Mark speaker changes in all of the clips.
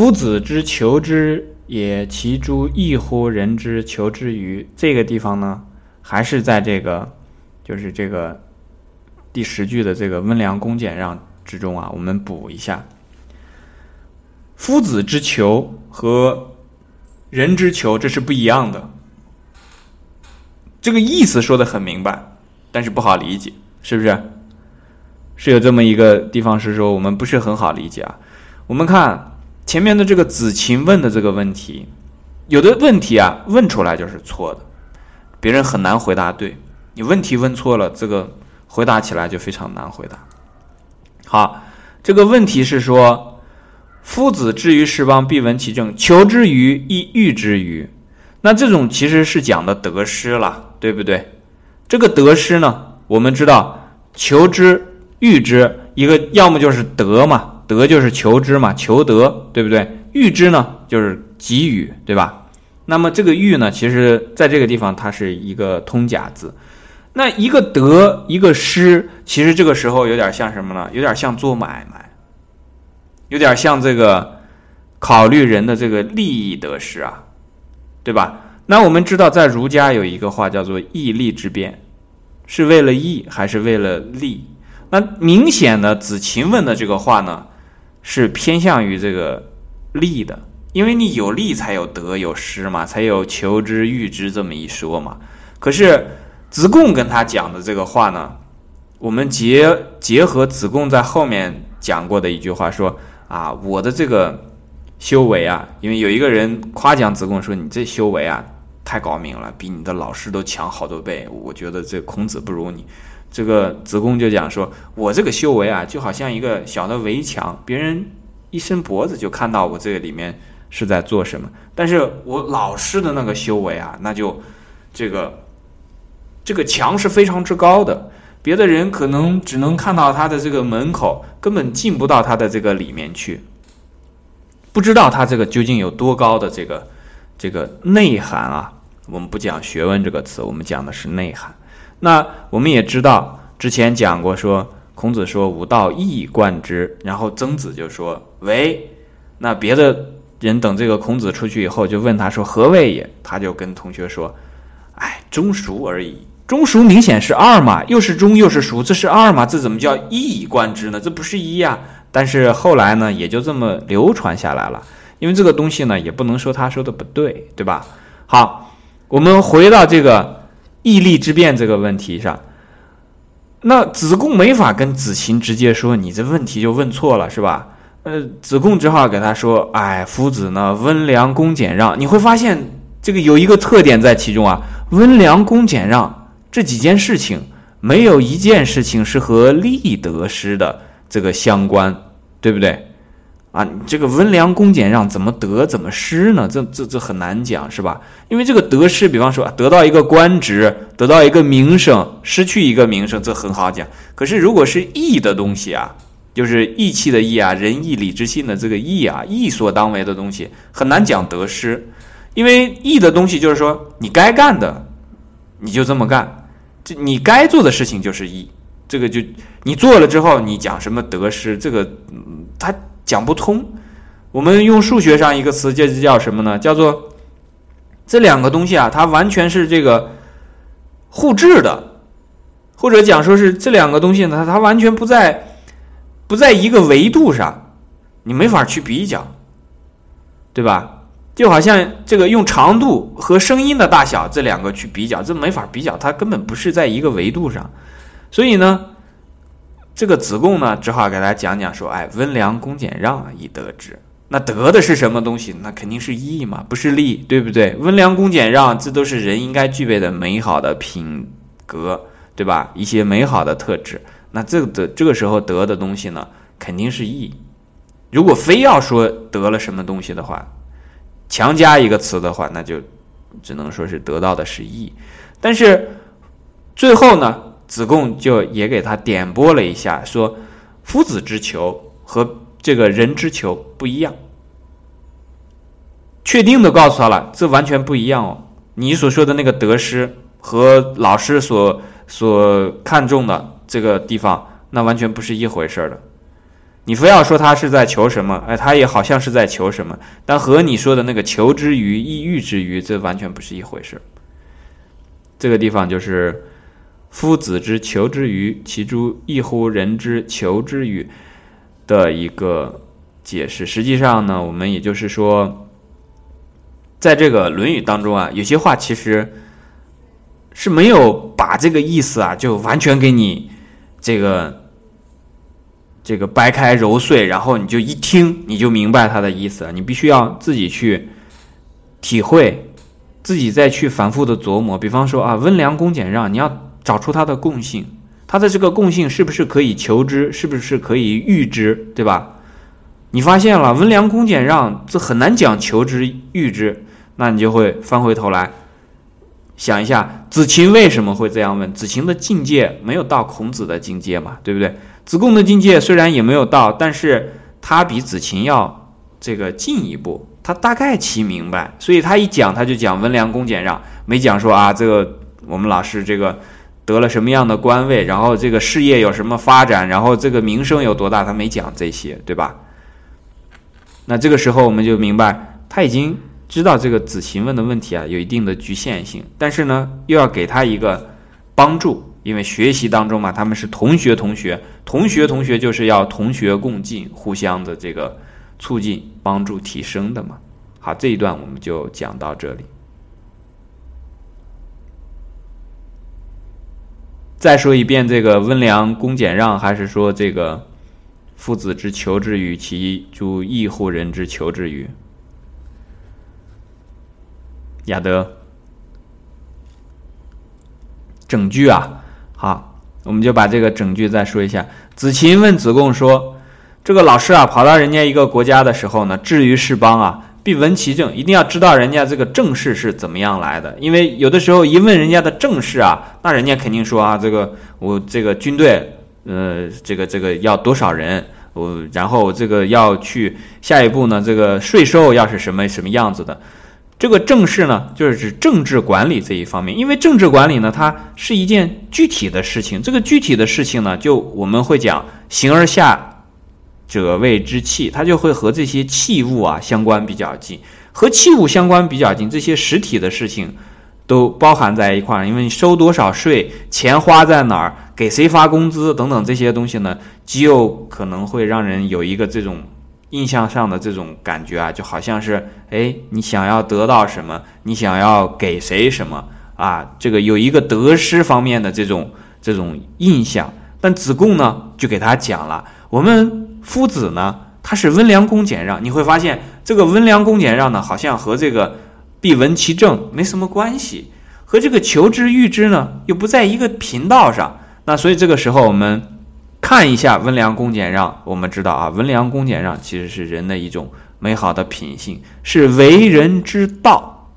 Speaker 1: 夫子之求之也，其诸异乎人之求之于？这个地方呢，还是在这个，就是这个第十句的这个温良恭俭让之中啊，我们补一下。夫子之求和人之求，这是不一样的。这个意思说的很明白，但是不好理解，是不是？是有这么一个地方是说我们不是很好理解啊。我们看前面的这个子禽问的这个问题，有的问题啊问出来就是错的，别人很难回答对。你问题问错了，这个回答起来就非常难回答。好，这个问题是说，夫子至于士邦，必闻其政，求之于亦欲之于。那这种其实是讲的得失了，对不对？这个得失呢，我们知道求之、欲之，一个要么就是得嘛，得就是求之嘛，求得，对不对？欲之呢，就是给予，对吧？那么这个欲呢，其实在这个地方它是一个通假字。那一个得，一个失，其实这个时候有点像什么呢？有点像做买卖，有点像这个考虑人的这个利益得失啊。对吧？那我们知道，在儒家有一个话叫做义利之辩，是为了义还是为了利？那明显的子禽问的这个话呢，是偏向于这个利的，因为你有利才有得有失嘛，才有求之欲之这么一说嘛。可是子贡跟他讲的这个话呢，我们结结合子贡在后面讲过的一句话说啊，我的这个。修为啊，因为有一个人夸奖子贡说：“你这修为啊，太高明了，比你的老师都强好多倍。”我觉得这孔子不如你。这个子贡就讲说：“我这个修为啊，就好像一个小的围墙，别人一伸脖子就看到我这个里面是在做什么。但是我老师的那个修为啊，那就这个这个墙是非常之高的，别的人可能只能看到他的这个门口，根本进不到他的这个里面去。”不知道他这个究竟有多高的这个这个内涵啊？我们不讲学问这个词，我们讲的是内涵。那我们也知道，之前讲过说，孔子说“吾道一以贯之”，然后曾子就说“为”。那别的人等这个孔子出去以后，就问他说“何谓也”？他就跟同学说：“哎，中熟而已。中熟明显是二嘛，又是中又是熟，这是二嘛？这怎么叫一以贯之呢？这不是一呀？”但是后来呢，也就这么流传下来了。因为这个东西呢，也不能说他说的不对，对吧？好，我们回到这个义利之辩这个问题上。那子贡没法跟子禽直接说你这问题就问错了，是吧？呃，子贡只好给他说：“哎，夫子呢，温良恭俭让。”你会发现这个有一个特点在其中啊，温良恭俭让这几件事情，没有一件事情是和利得失的。这个相关，对不对？啊，这个温良恭俭让怎么得怎么失呢？这这这很难讲，是吧？因为这个得失，比方说得到一个官职，得到一个名声，失去一个名声，这很好讲。可是如果是义的东西啊，就是义气的义啊，仁义礼智信的这个义啊，义所当为的东西，很难讲得失。因为义的东西就是说，你该干的，你就这么干，这你该做的事情就是义。这个就你做了之后，你讲什么得失，这个嗯他讲不通。我们用数学上一个词，就叫什么呢？叫做这两个东西啊，它完全是这个互质的，或者讲说是这两个东西呢，它完全不在不在一个维度上，你没法去比较，对吧？就好像这个用长度和声音的大小这两个去比较，这没法比较，它根本不是在一个维度上。所以呢，这个子贡呢，只好给大家讲讲说，哎，温良恭俭让以得之。那得的是什么东西？那肯定是义嘛，不是利，对不对？温良恭俭让，这都是人应该具备的美好的品格，对吧？一些美好的特质。那这个的这个时候得的东西呢，肯定是义。如果非要说得了什么东西的话，强加一个词的话，那就只能说是得到的是义。但是最后呢？子贡就也给他点拨了一下，说：“夫子之求和这个人之求不一样。”确定的告诉他了，这完全不一样哦。你所说的那个得失和老师所所看重的这个地方，那完全不是一回事儿的。你非要说他是在求什么，哎，他也好像是在求什么，但和你说的那个求之于意欲之于，这完全不是一回事儿。这个地方就是夫子之求之于其诸异乎人之求之于的一个解释。实际上呢，我们也就是说，在这个《论语》当中啊，有些话其实是没有把这个意思啊，就完全给你这个。这个掰开揉碎，然后你就一听，你就明白它的意思了。你必须要自己去体会，自己再去反复的琢磨。比方说啊，温良恭俭让，你要找出它的共性，它的这个共性是不是可以求知，是不是可以预知，对吧？你发现了温良恭俭让，这很难讲求之预知，那你就会翻回头来想一下，子晴为什么会这样问？子晴的境界没有到孔子的境界嘛，对不对？子贡的境界虽然也没有到，但是他比子晴要这个进一步，他大概其明白，所以他一讲他就讲温良恭俭让，没讲说啊这个我们老师这个得了什么样的官位，然后这个事业有什么发展，然后这个名声有多大，他没讲这些，对吧？那这个时候我们就明白，他已经知道这个子晴问的问题啊有一定的局限性，但是呢又要给他一个帮助。因为学习当中嘛，他们是同学，同学，同学，同学就是要同学共进，互相的这个促进、帮助、提升的嘛。好，这一段我们就讲到这里。再说一遍，这个温良恭俭让，还是说这个父子之求之与其诸异乎人之求之与亚德整句啊？好，我们就把这个整句再说一下。子禽问子贡说：“这个老师啊，跑到人家一个国家的时候呢，至于是邦啊，必闻其政，一定要知道人家这个政事是怎么样来的。因为有的时候一问人家的政事啊，那人家肯定说啊，这个我这个军队，呃，这个这个要多少人，我然后这个要去下一步呢，这个税收要是什么什么样子的。”这个政事呢，就是指政治管理这一方面，因为政治管理呢，它是一件具体的事情。这个具体的事情呢，就我们会讲“形而下者谓之器”，它就会和这些器物啊相关比较近，和器物相关比较近，这些实体的事情都包含在一块儿。因为你收多少税，钱花在哪儿，给谁发工资等等这些东西呢，极有可能会让人有一个这种。印象上的这种感觉啊，就好像是，哎，你想要得到什么，你想要给谁什么啊？这个有一个得失方面的这种这种印象。但子贡呢，就给他讲了，我们夫子呢，他是温良恭俭让。你会发现，这个温良恭俭让呢，好像和这个必闻其政没什么关系，和这个求知欲之呢，又不在一个频道上。那所以这个时候我们。看一下温良恭俭让，我们知道啊，温良恭俭让其实是人的一种美好的品性，是为人之道。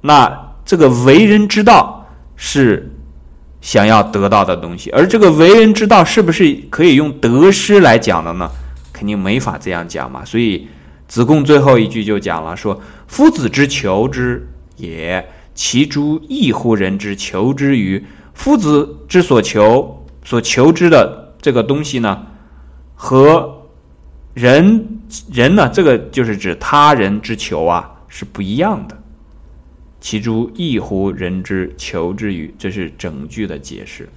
Speaker 1: 那这个为人之道是想要得到的东西，而这个为人之道是不是可以用得失来讲的呢？肯定没法这样讲嘛。所以子贡最后一句就讲了，说：“夫子之求之也，其诸异乎人之求之于？夫子之所求。”所求之的这个东西呢，和人人呢，这个就是指他人之求啊，是不一样的。其诸异乎人之求之与？这是整句的解释。